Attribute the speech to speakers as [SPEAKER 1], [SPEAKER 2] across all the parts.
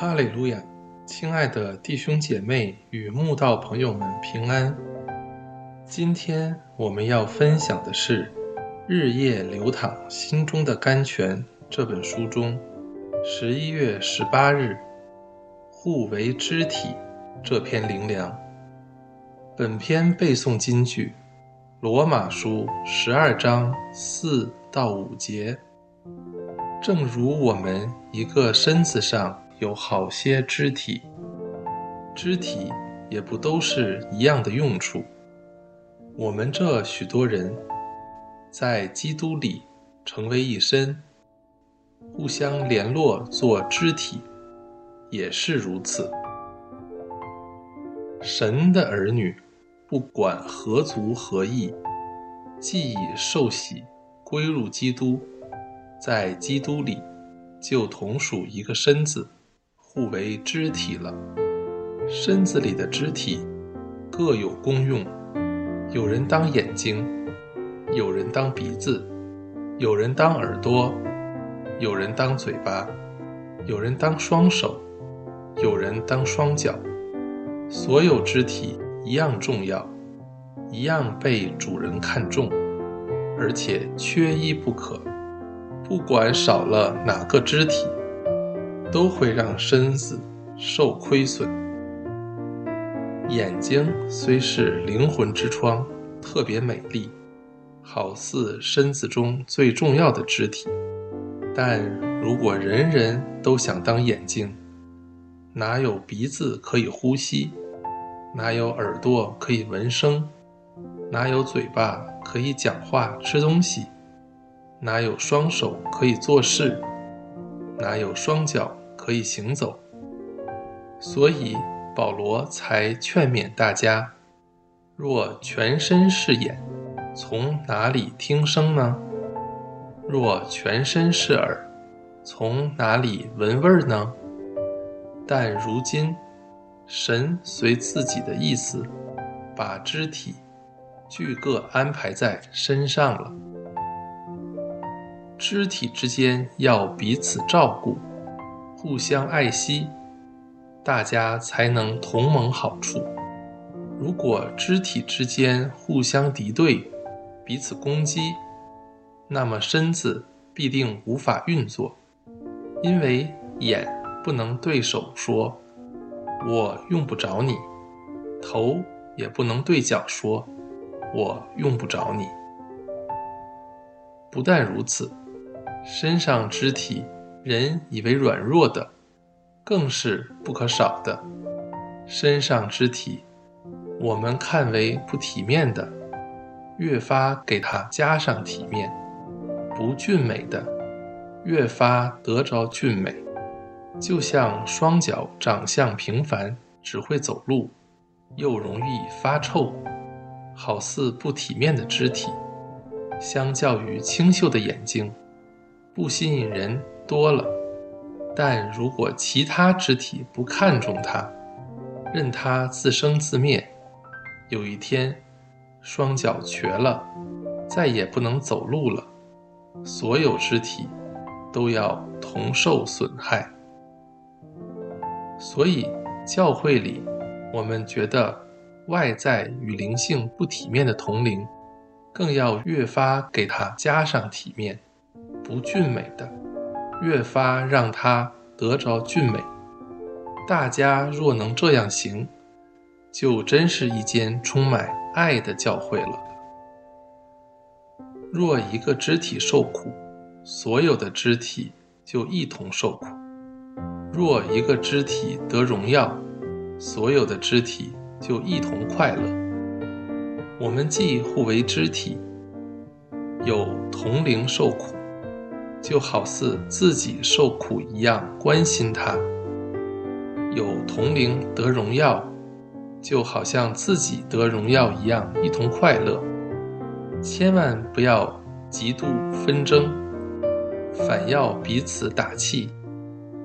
[SPEAKER 1] 哈利路亚，亲爱的弟兄姐妹与慕道朋友们平安。今天我们要分享的是《日夜流淌心中的甘泉》这本书中十一月十八日“互为肢体”这篇灵粮。本篇背诵金句：罗马书十二章四到五节。正如我们一个身子上有好些肢体，肢体也不都是一样的用处。我们这许多人，在基督里成为一身，互相联络做肢体，也是如此。神的儿女，不管何族何异，既已受洗归入基督。在基督里，就同属一个身子，互为肢体了。身子里的肢体各有功用，有人当眼睛，有人当鼻子，有人当耳朵，有人当嘴巴，有人当双手，有人当双脚。所有肢体一样重要，一样被主人看重，而且缺一不可。不管少了哪个肢体，都会让身子受亏损。眼睛虽是灵魂之窗，特别美丽，好似身子中最重要的肢体，但如果人人都想当眼睛，哪有鼻子可以呼吸？哪有耳朵可以闻声？哪有嘴巴可以讲话、吃东西？哪有双手可以做事？哪有双脚可以行走？所以保罗才劝勉大家：若全身是眼，从哪里听声呢？若全身是耳，从哪里闻味儿呢？但如今，神随自己的意思，把肢体俱各安排在身上了。肢体之间要彼此照顾，互相爱惜，大家才能同盟好处。如果肢体之间互相敌对，彼此攻击，那么身子必定无法运作，因为眼不能对手说“我用不着你”，头也不能对脚说“我用不着你”。不但如此。身上肢体，人以为软弱的，更是不可少的。身上肢体，我们看为不体面的，越发给它加上体面；不俊美的，越发得着俊美。就像双脚长相平凡，只会走路，又容易发臭，好似不体面的肢体，相较于清秀的眼睛。不吸引人多了，但如果其他肢体不看重它，任它自生自灭，有一天双脚瘸了，再也不能走路了，所有肢体都要同受损害。所以教会里，我们觉得外在与灵性不体面的同龄，更要越发给它加上体面。不俊美的，越发让他得着俊美。大家若能这样行，就真是一间充满爱的教会了。若一个肢体受苦，所有的肢体就一同受苦；若一个肢体得荣耀，所有的肢体就一同快乐。我们既互为肢体，有同龄受苦。就好似自己受苦一样关心他，有同龄得荣耀，就好像自己得荣耀一样一同快乐。千万不要嫉妒纷争，反要彼此打气，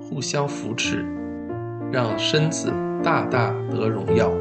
[SPEAKER 1] 互相扶持，让身子大大得荣耀。